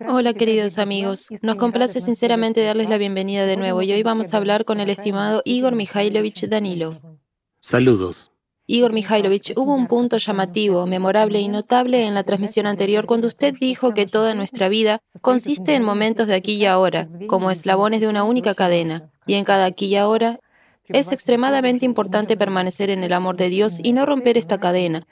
Hola queridos amigos, nos complace sinceramente darles la bienvenida de nuevo y hoy vamos a hablar con el estimado Igor Mikhailovich Danilov. Saludos. Igor Mikhailovich, hubo un punto llamativo, memorable y notable en la transmisión anterior cuando usted dijo que toda nuestra vida consiste en momentos de aquí y ahora, como eslabones de una única cadena, y en cada aquí y ahora es extremadamente importante permanecer en el amor de Dios y no romper esta cadena,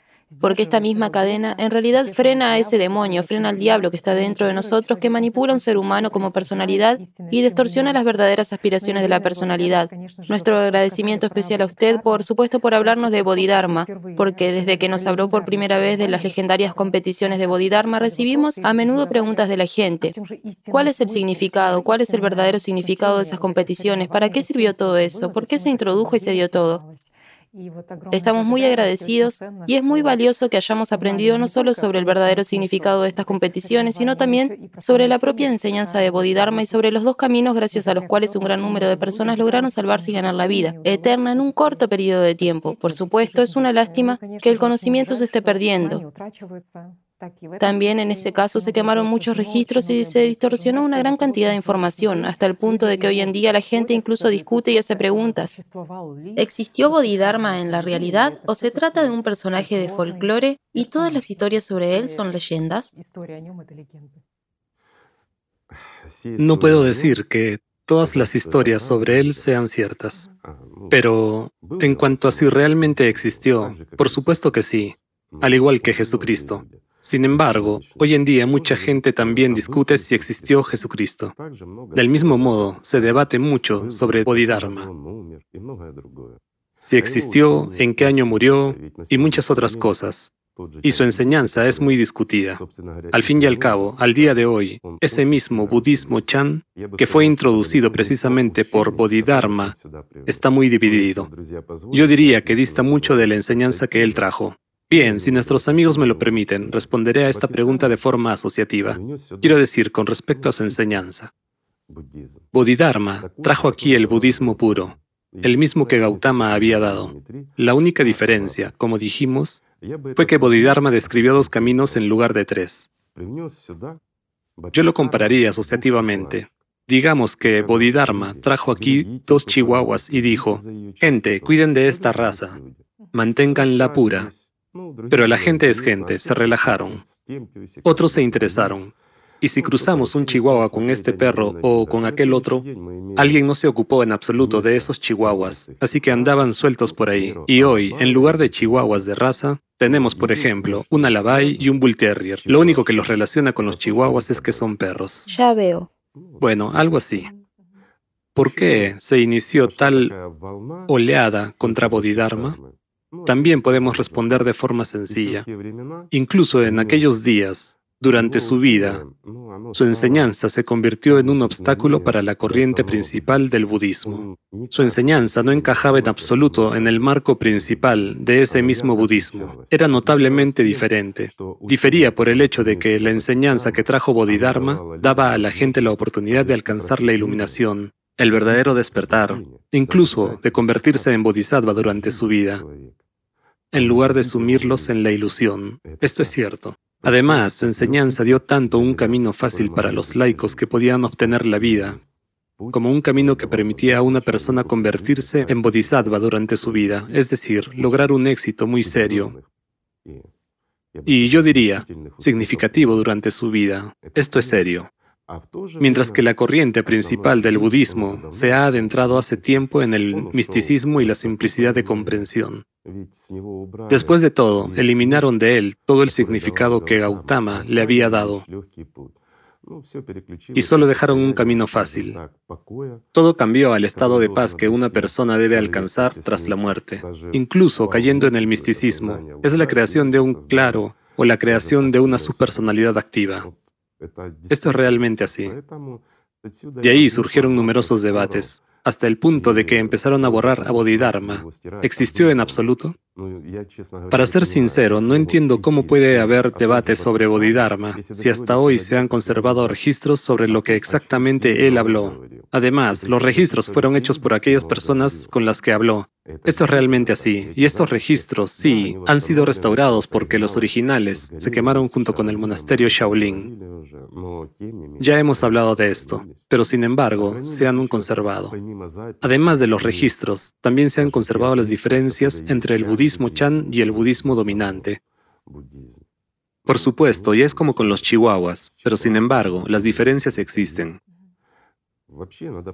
porque esta misma cadena en realidad frena a ese demonio, frena al diablo que está dentro de nosotros, que manipula a un ser humano como personalidad y distorsiona las verdaderas aspiraciones de la personalidad. Nuestro agradecimiento especial a usted, por supuesto, por hablarnos de Bodhidharma, porque desde que nos habló por primera vez de las legendarias competiciones de Bodhidharma, recibimos a menudo preguntas de la gente. ¿Cuál es el significado? ¿Cuál es el verdadero significado de esas competiciones? ¿Para qué sirvió todo eso? ¿Por qué se introdujo y se dio todo? Estamos muy agradecidos y es muy valioso que hayamos aprendido no solo sobre el verdadero significado de estas competiciones, sino también sobre la propia enseñanza de Bodhidharma y sobre los dos caminos gracias a los cuales un gran número de personas lograron salvarse y ganar la vida eterna en un corto periodo de tiempo. Por supuesto, es una lástima que el conocimiento se esté perdiendo. También en ese caso se quemaron muchos registros y se distorsionó una gran cantidad de información, hasta el punto de que hoy en día la gente incluso discute y hace preguntas. ¿Existió Bodhidharma en la realidad o se trata de un personaje de folclore y todas las historias sobre él son leyendas? No puedo decir que todas las historias sobre él sean ciertas, pero en cuanto a si realmente existió, por supuesto que sí, al igual que Jesucristo. Sin embargo, hoy en día mucha gente también discute si existió Jesucristo. Del mismo modo, se debate mucho sobre Bodhidharma. Si existió, en qué año murió y muchas otras cosas. Y su enseñanza es muy discutida. Al fin y al cabo, al día de hoy, ese mismo budismo Chan, que fue introducido precisamente por Bodhidharma, está muy dividido. Yo diría que dista mucho de la enseñanza que él trajo. Bien, si nuestros amigos me lo permiten, responderé a esta pregunta de forma asociativa. Quiero decir, con respecto a su enseñanza. Bodhidharma trajo aquí el budismo puro, el mismo que Gautama había dado. La única diferencia, como dijimos, fue que Bodhidharma describió dos caminos en lugar de tres. Yo lo compararía asociativamente. Digamos que Bodhidharma trajo aquí dos chihuahuas y dijo, gente, cuiden de esta raza, manténganla pura, pero la gente es gente, se relajaron. Otros se interesaron. Y si cruzamos un chihuahua con este perro o con aquel otro, alguien no se ocupó en absoluto de esos chihuahuas, así que andaban sueltos por ahí. Y hoy, en lugar de chihuahuas de raza, tenemos, por ejemplo, un alabay y un bull terrier. Lo único que los relaciona con los chihuahuas es que son perros. Ya veo. Bueno, algo así. ¿Por qué se inició tal oleada contra Bodhidharma? También podemos responder de forma sencilla. Incluso en aquellos días, durante su vida, su enseñanza se convirtió en un obstáculo para la corriente principal del budismo. Su enseñanza no encajaba en absoluto en el marco principal de ese mismo budismo. Era notablemente diferente. Difería por el hecho de que la enseñanza que trajo Bodhidharma daba a la gente la oportunidad de alcanzar la iluminación, el verdadero despertar, incluso de convertirse en bodhisattva durante su vida en lugar de sumirlos en la ilusión. Esto es cierto. Además, su enseñanza dio tanto un camino fácil para los laicos que podían obtener la vida, como un camino que permitía a una persona convertirse en bodhisattva durante su vida, es decir, lograr un éxito muy serio. Y yo diría, significativo durante su vida. Esto es serio. Mientras que la corriente principal del budismo se ha adentrado hace tiempo en el misticismo y la simplicidad de comprensión. Después de todo, eliminaron de él todo el significado que Gautama le había dado y solo dejaron un camino fácil. Todo cambió al estado de paz que una persona debe alcanzar tras la muerte, incluso cayendo en el misticismo. Es la creación de un claro o la creación de una subpersonalidad activa. Esto es realmente así. De ahí surgieron numerosos debates, hasta el punto de que empezaron a borrar a Bodhidharma. ¿Existió en absoluto? Para ser sincero, no entiendo cómo puede haber debates sobre Bodhidharma si hasta hoy se han conservado registros sobre lo que exactamente él habló. Además, los registros fueron hechos por aquellas personas con las que habló. Esto es realmente así. Y estos registros, sí, han sido restaurados porque los originales se quemaron junto con el monasterio Shaolin. Ya hemos hablado de esto, pero sin embargo, se han conservado. Además de los registros, también se han conservado las diferencias entre el budismo Chan y el budismo dominante. Por supuesto, y es como con los chihuahuas, pero sin embargo, las diferencias existen.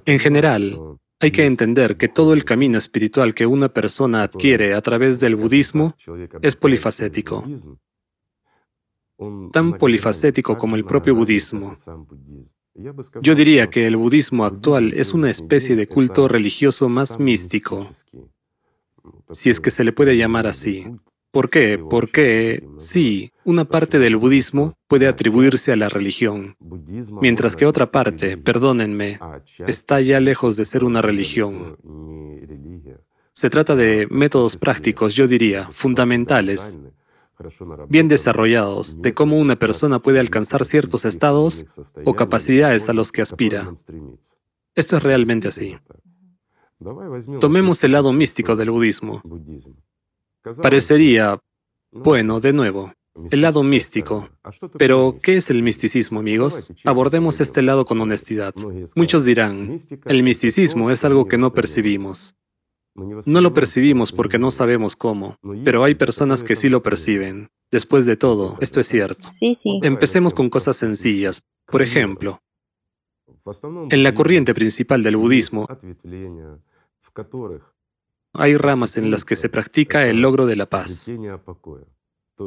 En general, hay que entender que todo el camino espiritual que una persona adquiere a través del budismo es polifacético, tan polifacético como el propio budismo. Yo diría que el budismo actual es una especie de culto religioso más místico, si es que se le puede llamar así. ¿Por qué? Porque sí, una parte del budismo puede atribuirse a la religión, mientras que otra parte, perdónenme, está ya lejos de ser una religión. Se trata de métodos prácticos, yo diría, fundamentales, bien desarrollados, de cómo una persona puede alcanzar ciertos estados o capacidades a los que aspira. Esto es realmente así. Tomemos el lado místico del budismo. Parecería, bueno, de nuevo, el lado místico. Pero, ¿qué es el misticismo, amigos? Abordemos este lado con honestidad. Muchos dirán, el misticismo es algo que no percibimos. No lo percibimos porque no sabemos cómo, pero hay personas que sí lo perciben. Después de todo, esto es cierto. Sí, sí. Empecemos con cosas sencillas. Por ejemplo, en la corriente principal del budismo, hay ramas en las que se practica el logro de la paz.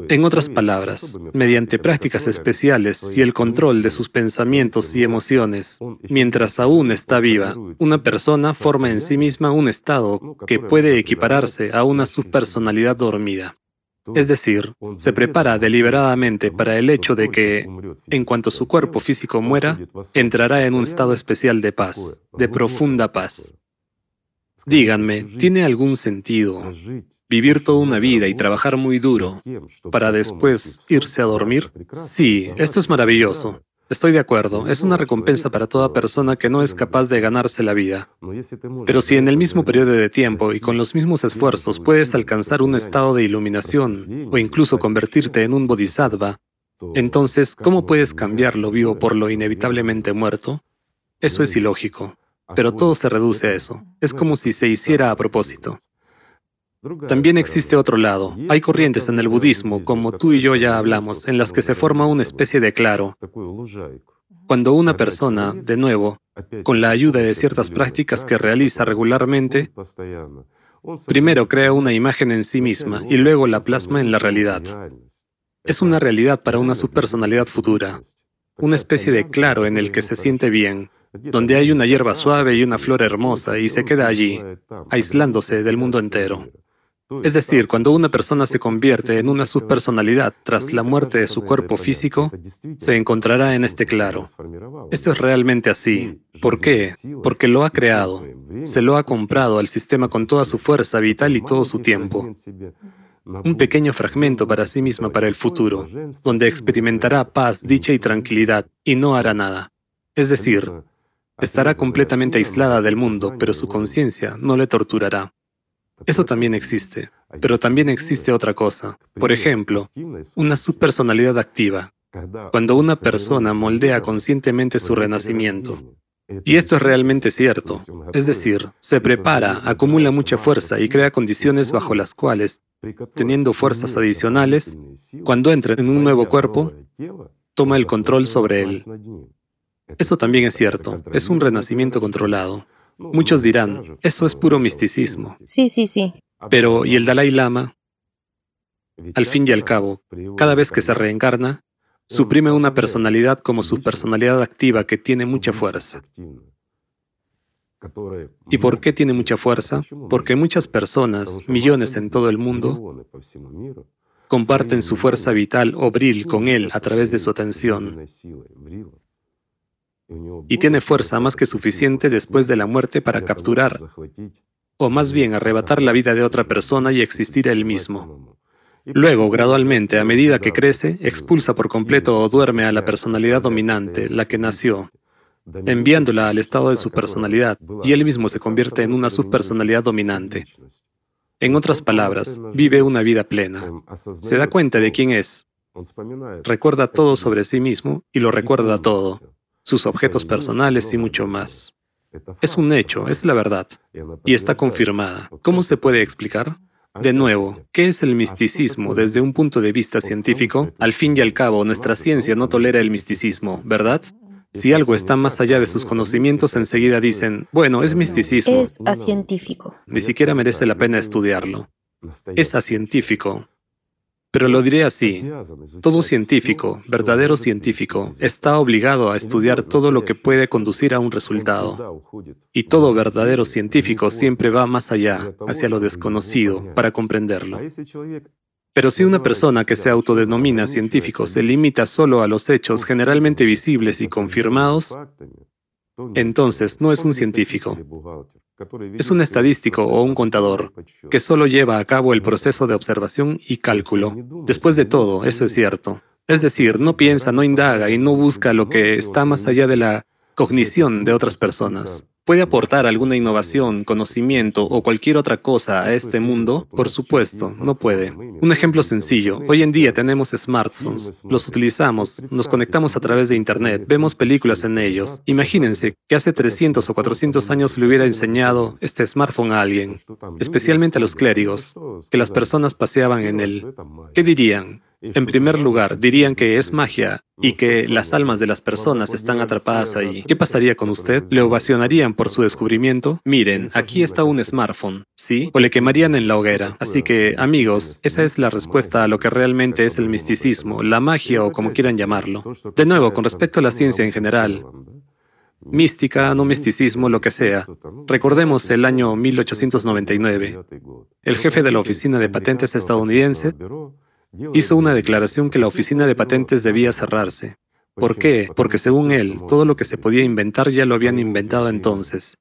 En otras palabras, mediante prácticas especiales y el control de sus pensamientos y emociones, mientras aún está viva, una persona forma en sí misma un estado que puede equipararse a una subpersonalidad dormida. Es decir, se prepara deliberadamente para el hecho de que, en cuanto su cuerpo físico muera, entrará en un estado especial de paz, de profunda paz. Díganme, ¿tiene algún sentido vivir toda una vida y trabajar muy duro para después irse a dormir? Sí, esto es maravilloso. Estoy de acuerdo, es una recompensa para toda persona que no es capaz de ganarse la vida. Pero si en el mismo periodo de tiempo y con los mismos esfuerzos puedes alcanzar un estado de iluminación o incluso convertirte en un bodhisattva, entonces, ¿cómo puedes cambiar lo vivo por lo inevitablemente muerto? Eso es ilógico. Pero todo se reduce a eso. Es como si se hiciera a propósito. También existe otro lado. Hay corrientes en el budismo, como tú y yo ya hablamos, en las que se forma una especie de claro. Cuando una persona, de nuevo, con la ayuda de ciertas prácticas que realiza regularmente, primero crea una imagen en sí misma y luego la plasma en la realidad. Es una realidad para una subpersonalidad futura, una especie de claro en el que se siente bien, donde hay una hierba suave y una flor hermosa y se queda allí, aislándose del mundo entero. Es decir, cuando una persona se convierte en una subpersonalidad tras la muerte de su cuerpo físico, se encontrará en este claro. Esto es realmente así. ¿Por qué? Porque lo ha creado. Se lo ha comprado al sistema con toda su fuerza vital y todo su tiempo. Un pequeño fragmento para sí misma para el futuro, donde experimentará paz, dicha y tranquilidad, y no hará nada. Es decir, Estará completamente aislada del mundo, pero su conciencia no le torturará. Eso también existe, pero también existe otra cosa. Por ejemplo, una subpersonalidad activa, cuando una persona moldea conscientemente su renacimiento. Y esto es realmente cierto. Es decir, se prepara, acumula mucha fuerza y crea condiciones bajo las cuales, teniendo fuerzas adicionales, cuando entra en un nuevo cuerpo, toma el control sobre él. Eso también es cierto, es un renacimiento controlado. Muchos dirán, eso es puro misticismo. Sí, sí, sí. Pero, ¿y el Dalai Lama? Al fin y al cabo, cada vez que se reencarna, suprime una personalidad como su personalidad activa que tiene mucha fuerza. ¿Y por qué tiene mucha fuerza? Porque muchas personas, millones en todo el mundo, comparten su fuerza vital o bril con él a través de su atención y tiene fuerza más que suficiente después de la muerte para capturar, o más bien arrebatar la vida de otra persona y existir él mismo. Luego, gradualmente, a medida que crece, expulsa por completo o duerme a la personalidad dominante, la que nació, enviándola al estado de su personalidad, y él mismo se convierte en una subpersonalidad dominante. En otras palabras, vive una vida plena. Se da cuenta de quién es. Recuerda todo sobre sí mismo y lo recuerda todo, sus objetos personales y mucho más. Es un hecho, es la verdad, y está confirmada. ¿Cómo se puede explicar? De nuevo, ¿qué es el misticismo desde un punto de vista científico? Al fin y al cabo, nuestra ciencia no tolera el misticismo, ¿verdad? Si algo está más allá de sus conocimientos, enseguida dicen, bueno, es misticismo. Es acientífico. Ni siquiera merece la pena estudiarlo. Es acientífico. Pero lo diré así, todo científico, verdadero científico, está obligado a estudiar todo lo que puede conducir a un resultado. Y todo verdadero científico siempre va más allá, hacia lo desconocido, para comprenderlo. Pero si una persona que se autodenomina científico se limita solo a los hechos generalmente visibles y confirmados, entonces no es un científico. Es un estadístico o un contador que solo lleva a cabo el proceso de observación y cálculo. Después de todo, eso es cierto. Es decir, no piensa, no indaga y no busca lo que está más allá de la cognición de otras personas. ¿Puede aportar alguna innovación, conocimiento o cualquier otra cosa a este mundo? Por supuesto, no puede. Un ejemplo sencillo. Hoy en día tenemos smartphones, los utilizamos, nos conectamos a través de Internet, vemos películas en ellos. Imagínense que hace 300 o 400 años le hubiera enseñado este smartphone a alguien, especialmente a los clérigos, que las personas paseaban en él. ¿Qué dirían? En primer lugar, dirían que es magia y que las almas de las personas están atrapadas ahí. ¿Qué pasaría con usted? ¿Le ovacionarían por su descubrimiento? Miren, aquí está un smartphone, ¿sí? O le quemarían en la hoguera. Así que, amigos, esa es la respuesta a lo que realmente es el misticismo, la magia o como quieran llamarlo. De nuevo, con respecto a la ciencia en general, mística, no misticismo, lo que sea. Recordemos el año 1899. El jefe de la Oficina de Patentes estadounidense hizo una declaración que la oficina de patentes debía cerrarse. ¿Por qué? Porque según él, todo lo que se podía inventar ya lo habían inventado entonces.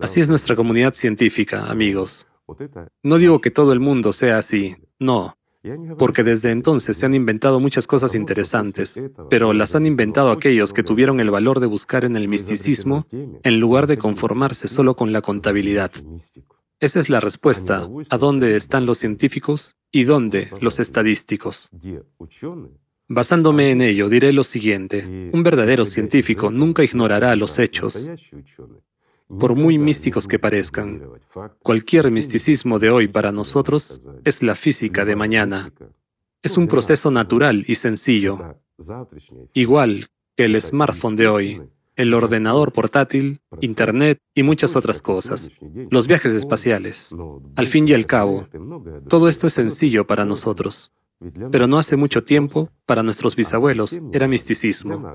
Así es nuestra comunidad científica, amigos. No digo que todo el mundo sea así, no, porque desde entonces se han inventado muchas cosas interesantes, pero las han inventado aquellos que tuvieron el valor de buscar en el misticismo en lugar de conformarse solo con la contabilidad. Esa es la respuesta a dónde están los científicos y dónde los estadísticos. Basándome en ello, diré lo siguiente. Un verdadero científico nunca ignorará los hechos, por muy místicos que parezcan. Cualquier misticismo de hoy para nosotros es la física de mañana. Es un proceso natural y sencillo, igual que el smartphone de hoy el ordenador portátil, Internet y muchas otras cosas, los viajes espaciales. Al fin y al cabo, todo esto es sencillo para nosotros, pero no hace mucho tiempo, para nuestros bisabuelos, era misticismo.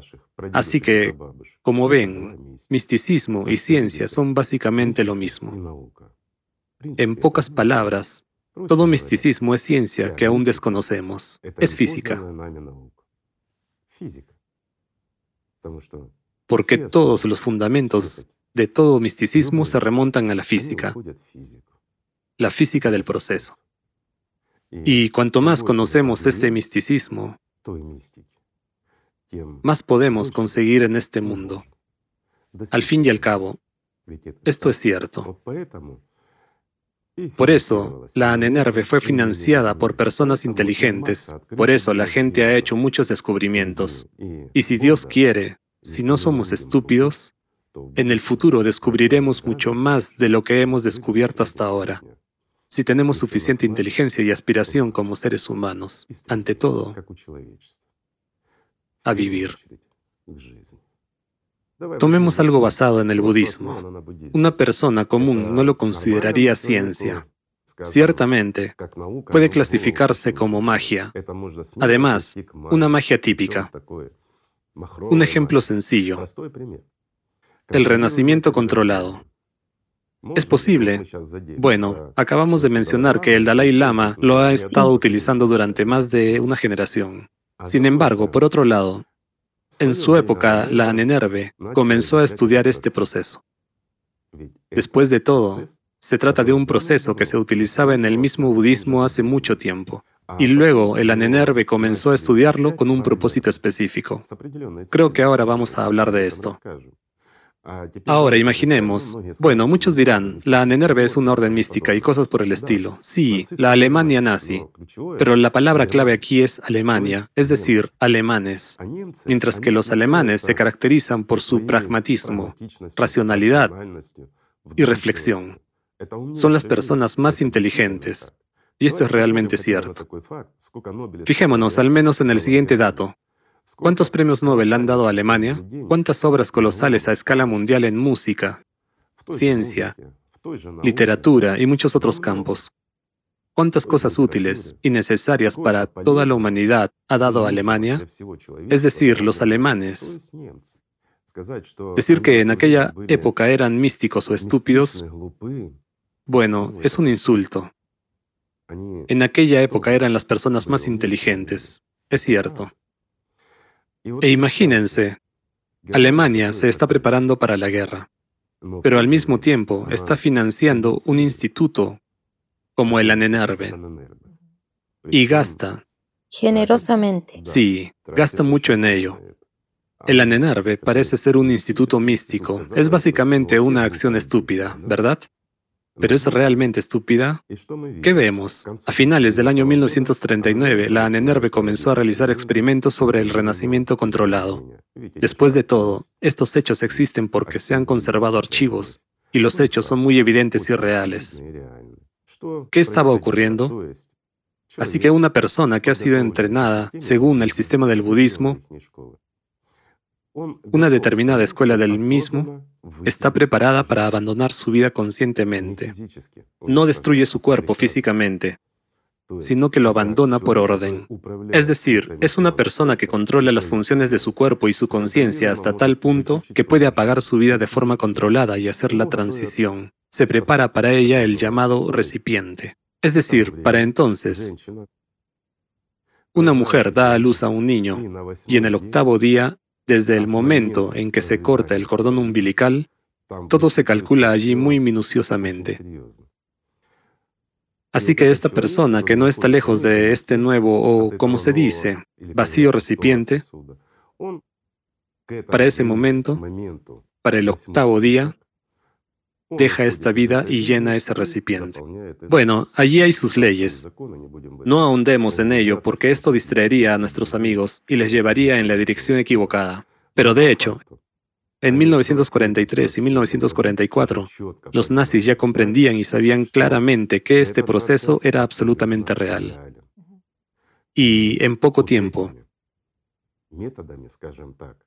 Así que, como ven, misticismo y ciencia son básicamente lo mismo. En pocas palabras, todo misticismo es ciencia que aún desconocemos, es física porque todos los fundamentos de todo misticismo se remontan a la física, la física del proceso. Y cuanto más conocemos ese misticismo, más podemos conseguir en este mundo. Al fin y al cabo, esto es cierto. Por eso, la ANENERVE fue financiada por personas inteligentes. Por eso la gente ha hecho muchos descubrimientos. Y si Dios quiere, si no somos estúpidos, en el futuro descubriremos mucho más de lo que hemos descubierto hasta ahora. Si tenemos suficiente inteligencia y aspiración como seres humanos, ante todo, a vivir. Tomemos algo basado en el budismo. Una persona común no lo consideraría ciencia. Ciertamente, puede clasificarse como magia. Además, una magia típica. Un ejemplo sencillo. El renacimiento controlado. ¿Es posible? Bueno, acabamos de mencionar que el Dalai Lama lo ha estado utilizando durante más de una generación. Sin embargo, por otro lado, en su época, la Nenerve comenzó a estudiar este proceso. Después de todo, se trata de un proceso que se utilizaba en el mismo budismo hace mucho tiempo. Y luego el Anenerve comenzó a estudiarlo con un propósito específico. Creo que ahora vamos a hablar de esto. Ahora imaginemos, bueno, muchos dirán, la Nenerve es una orden mística y cosas por el estilo. Sí, la Alemania nazi, pero la palabra clave aquí es Alemania, es decir, alemanes, mientras que los alemanes se caracterizan por su pragmatismo, racionalidad y reflexión. Son las personas más inteligentes. Y esto es realmente cierto. Fijémonos al menos en el siguiente dato. ¿Cuántos premios Nobel han dado a Alemania? ¿Cuántas obras colosales a escala mundial en música, ciencia, literatura y muchos otros campos? ¿Cuántas cosas útiles y necesarias para toda la humanidad ha dado Alemania? Es decir, los alemanes. Decir que en aquella época eran místicos o estúpidos, bueno, es un insulto. En aquella época eran las personas más inteligentes, es cierto. E imagínense, Alemania se está preparando para la guerra, pero al mismo tiempo está financiando un instituto como el ANENERVE y gasta. Generosamente. Sí, gasta mucho en ello. El ANENERVE parece ser un instituto místico. Es básicamente una acción estúpida, ¿verdad? Pero es realmente estúpida? ¿Qué vemos? A finales del año 1939, la ANENERVE comenzó a realizar experimentos sobre el renacimiento controlado. Después de todo, estos hechos existen porque se han conservado archivos, y los hechos son muy evidentes y reales. ¿Qué estaba ocurriendo? Así que una persona que ha sido entrenada según el sistema del budismo una determinada escuela del mismo está preparada para abandonar su vida conscientemente. No destruye su cuerpo físicamente, sino que lo abandona por orden. Es decir, es una persona que controla las funciones de su cuerpo y su conciencia hasta tal punto que puede apagar su vida de forma controlada y hacer la transición. Se prepara para ella el llamado recipiente. Es decir, para entonces, una mujer da a luz a un niño y en el octavo día desde el momento en que se corta el cordón umbilical, todo se calcula allí muy minuciosamente. Así que esta persona que no está lejos de este nuevo o, como se dice, vacío recipiente, para ese momento, para el octavo día, deja esta vida y llena ese recipiente. Bueno, allí hay sus leyes. No ahondemos en ello porque esto distraería a nuestros amigos y les llevaría en la dirección equivocada. Pero de hecho, en 1943 y 1944, los nazis ya comprendían y sabían claramente que este proceso era absolutamente real. Y en poco tiempo,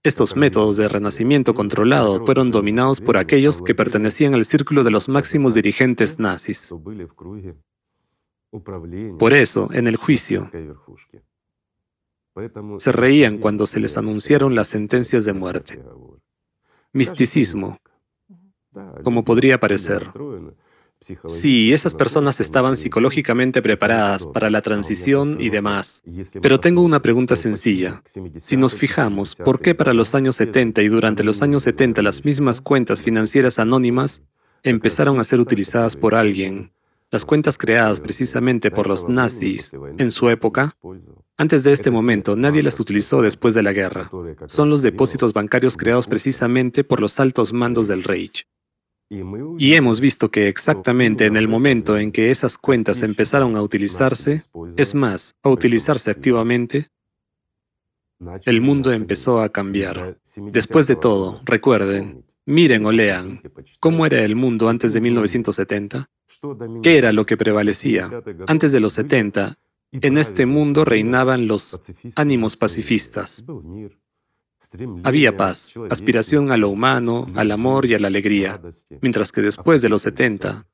estos métodos de renacimiento controlado fueron dominados por aquellos que pertenecían al círculo de los máximos dirigentes nazis. Por eso, en el juicio, se reían cuando se les anunciaron las sentencias de muerte. Misticismo, como podría parecer. Sí, esas personas estaban psicológicamente preparadas para la transición y demás. Pero tengo una pregunta sencilla. Si nos fijamos, ¿por qué para los años 70 y durante los años 70 las mismas cuentas financieras anónimas empezaron a ser utilizadas por alguien? Las cuentas creadas precisamente por los nazis en su época, antes de este momento nadie las utilizó después de la guerra. Son los depósitos bancarios creados precisamente por los altos mandos del Reich. Y hemos visto que exactamente en el momento en que esas cuentas empezaron a utilizarse, es más, a utilizarse activamente, el mundo empezó a cambiar. Después de todo, recuerden, miren o lean, ¿cómo era el mundo antes de 1970? ¿Qué era lo que prevalecía? Antes de los 70, en este mundo reinaban los ánimos pacifistas. Había paz, aspiración a lo humano, al amor y a la alegría, mientras que después de los 70,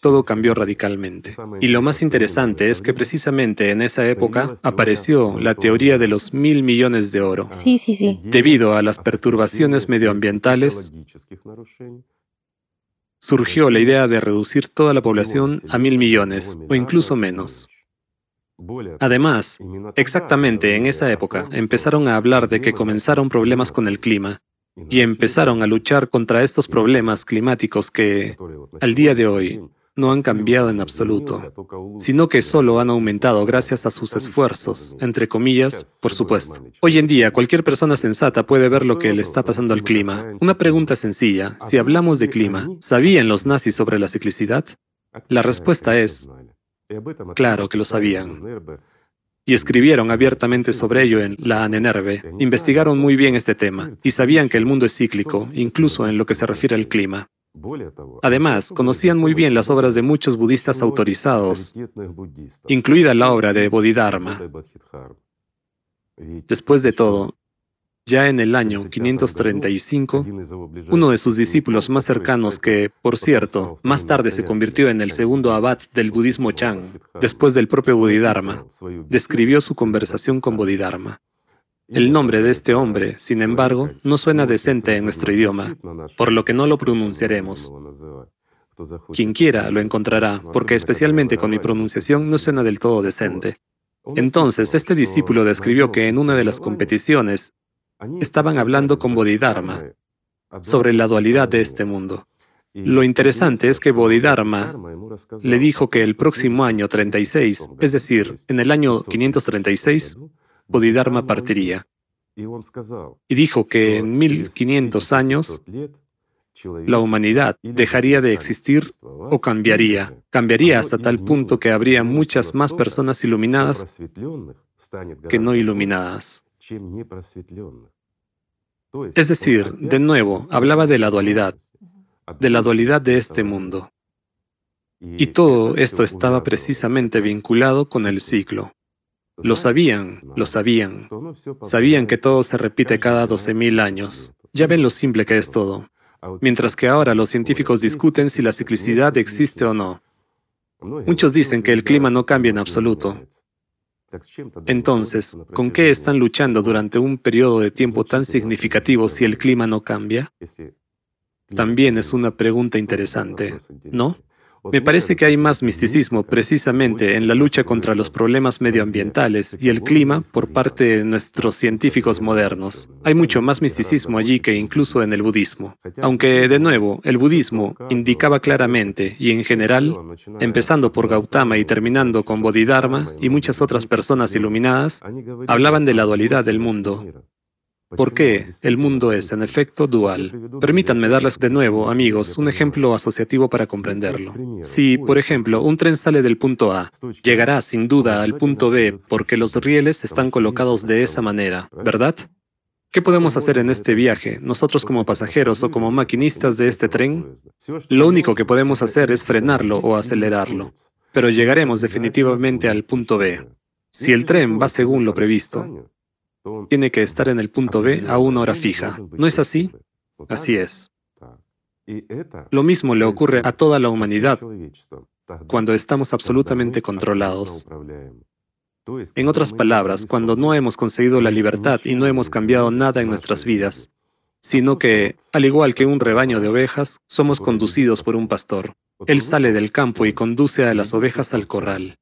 todo cambió radicalmente. Y lo más interesante es que precisamente en esa época apareció la teoría de los mil millones de oro. Sí, sí, sí. Debido a las perturbaciones medioambientales, surgió la idea de reducir toda la población a mil millones o incluso menos. Además, exactamente en esa época empezaron a hablar de que comenzaron problemas con el clima y empezaron a luchar contra estos problemas climáticos que, al día de hoy, no han cambiado en absoluto, sino que solo han aumentado gracias a sus esfuerzos, entre comillas, por supuesto. Hoy en día, cualquier persona sensata puede ver lo que le está pasando al clima. Una pregunta sencilla, si hablamos de clima, ¿sabían los nazis sobre la ciclicidad? La respuesta es, claro que lo sabían y escribieron abiertamente sobre ello en La Anenerve. Investigaron muy bien este tema y sabían que el mundo es cíclico, incluso en lo que se refiere al clima. Además, conocían muy bien las obras de muchos budistas autorizados, incluida la obra de Bodhidharma. Después de todo, ya en el año 535, uno de sus discípulos más cercanos, que, por cierto, más tarde se convirtió en el segundo abad del budismo Chan, después del propio Bodhidharma, describió su conversación con Bodhidharma. El nombre de este hombre, sin embargo, no suena decente en nuestro idioma, por lo que no lo pronunciaremos. Quien quiera lo encontrará, porque especialmente con mi pronunciación no suena del todo decente. Entonces, este discípulo describió que en una de las competiciones, estaban hablando con Bodhidharma sobre la dualidad de este mundo. Lo interesante es que Bodhidharma le dijo que el próximo año 36, es decir, en el año 536, Bodhidharma partiría. Y dijo que en 1500 años la humanidad dejaría de existir o cambiaría. Cambiaría hasta tal punto que habría muchas más personas iluminadas que no iluminadas. Es decir, de nuevo, hablaba de la dualidad, de la dualidad de este mundo. Y todo esto estaba precisamente vinculado con el ciclo. Lo sabían, lo sabían. Sabían que todo se repite cada 12.000 años. Ya ven lo simple que es todo. Mientras que ahora los científicos discuten si la ciclicidad existe o no. Muchos dicen que el clima no cambia en absoluto. Entonces, ¿con qué están luchando durante un periodo de tiempo tan significativo si el clima no cambia? También es una pregunta interesante, ¿no? Me parece que hay más misticismo precisamente en la lucha contra los problemas medioambientales y el clima por parte de nuestros científicos modernos. Hay mucho más misticismo allí que incluso en el budismo. Aunque, de nuevo, el budismo indicaba claramente y en general, empezando por Gautama y terminando con Bodhidharma y muchas otras personas iluminadas, hablaban de la dualidad del mundo, ¿Por qué el mundo es, en efecto, dual? Permítanme darles de nuevo, amigos, un ejemplo asociativo para comprenderlo. Si, por ejemplo, un tren sale del punto A, llegará sin duda al punto B porque los rieles están colocados de esa manera, ¿verdad? ¿Qué podemos hacer en este viaje, nosotros como pasajeros o como maquinistas de este tren? Lo único que podemos hacer es frenarlo o acelerarlo, pero llegaremos definitivamente al punto B. Si el tren va según lo previsto, tiene que estar en el punto B a una hora fija. ¿No es así? Así es. Lo mismo le ocurre a toda la humanidad cuando estamos absolutamente controlados. En otras palabras, cuando no hemos conseguido la libertad y no hemos cambiado nada en nuestras vidas, sino que, al igual que un rebaño de ovejas, somos conducidos por un pastor. Él sale del campo y conduce a las ovejas al corral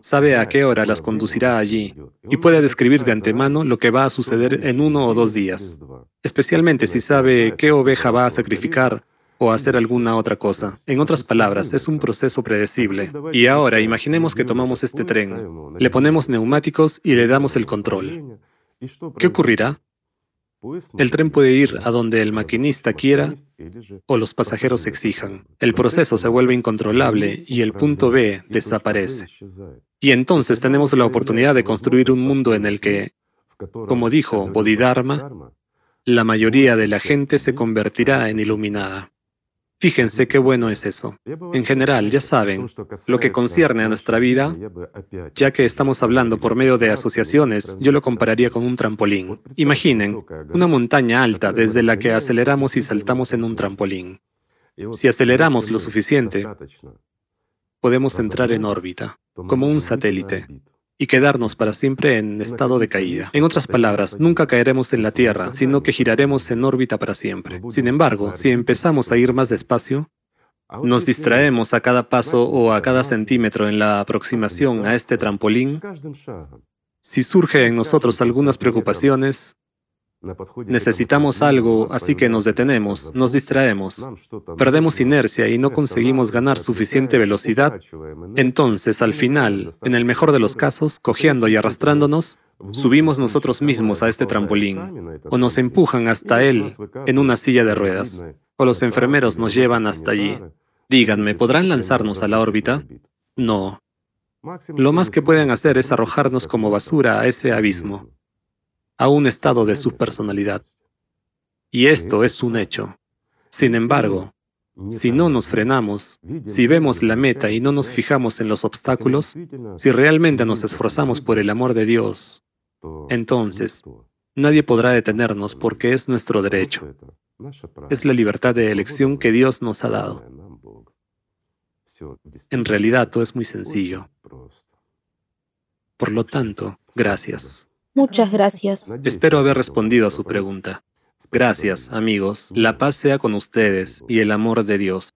sabe a qué hora las conducirá allí y puede describir de antemano lo que va a suceder en uno o dos días, especialmente si sabe qué oveja va a sacrificar o hacer alguna otra cosa. En otras palabras, es un proceso predecible. Y ahora imaginemos que tomamos este tren, le ponemos neumáticos y le damos el control. ¿Qué ocurrirá? El tren puede ir a donde el maquinista quiera o los pasajeros exijan. El proceso se vuelve incontrolable y el punto B desaparece. Y entonces tenemos la oportunidad de construir un mundo en el que, como dijo Bodhidharma, la mayoría de la gente se convertirá en iluminada. Fíjense qué bueno es eso. En general, ya saben, lo que concierne a nuestra vida, ya que estamos hablando por medio de asociaciones, yo lo compararía con un trampolín. Imaginen, una montaña alta desde la que aceleramos y saltamos en un trampolín. Si aceleramos lo suficiente, podemos entrar en órbita, como un satélite y quedarnos para siempre en estado de caída. En otras palabras, nunca caeremos en la Tierra, sino que giraremos en órbita para siempre. Sin embargo, si empezamos a ir más despacio, nos distraemos a cada paso o a cada centímetro en la aproximación a este trampolín, si surge en nosotros algunas preocupaciones, Necesitamos algo, así que nos detenemos, nos distraemos, perdemos inercia y no conseguimos ganar suficiente velocidad. Entonces, al final, en el mejor de los casos, cojeando y arrastrándonos, subimos nosotros mismos a este trampolín, o nos empujan hasta él en una silla de ruedas, o los enfermeros nos llevan hasta allí. Díganme, ¿podrán lanzarnos a la órbita? No. Lo más que pueden hacer es arrojarnos como basura a ese abismo a un estado de su personalidad. Y esto es un hecho. Sin embargo, si no nos frenamos, si vemos la meta y no nos fijamos en los obstáculos, si realmente nos esforzamos por el amor de Dios, entonces nadie podrá detenernos porque es nuestro derecho. Es la libertad de elección que Dios nos ha dado. En realidad todo es muy sencillo. Por lo tanto, gracias. Muchas gracias. Espero haber respondido a su pregunta. Gracias, amigos. La paz sea con ustedes y el amor de Dios.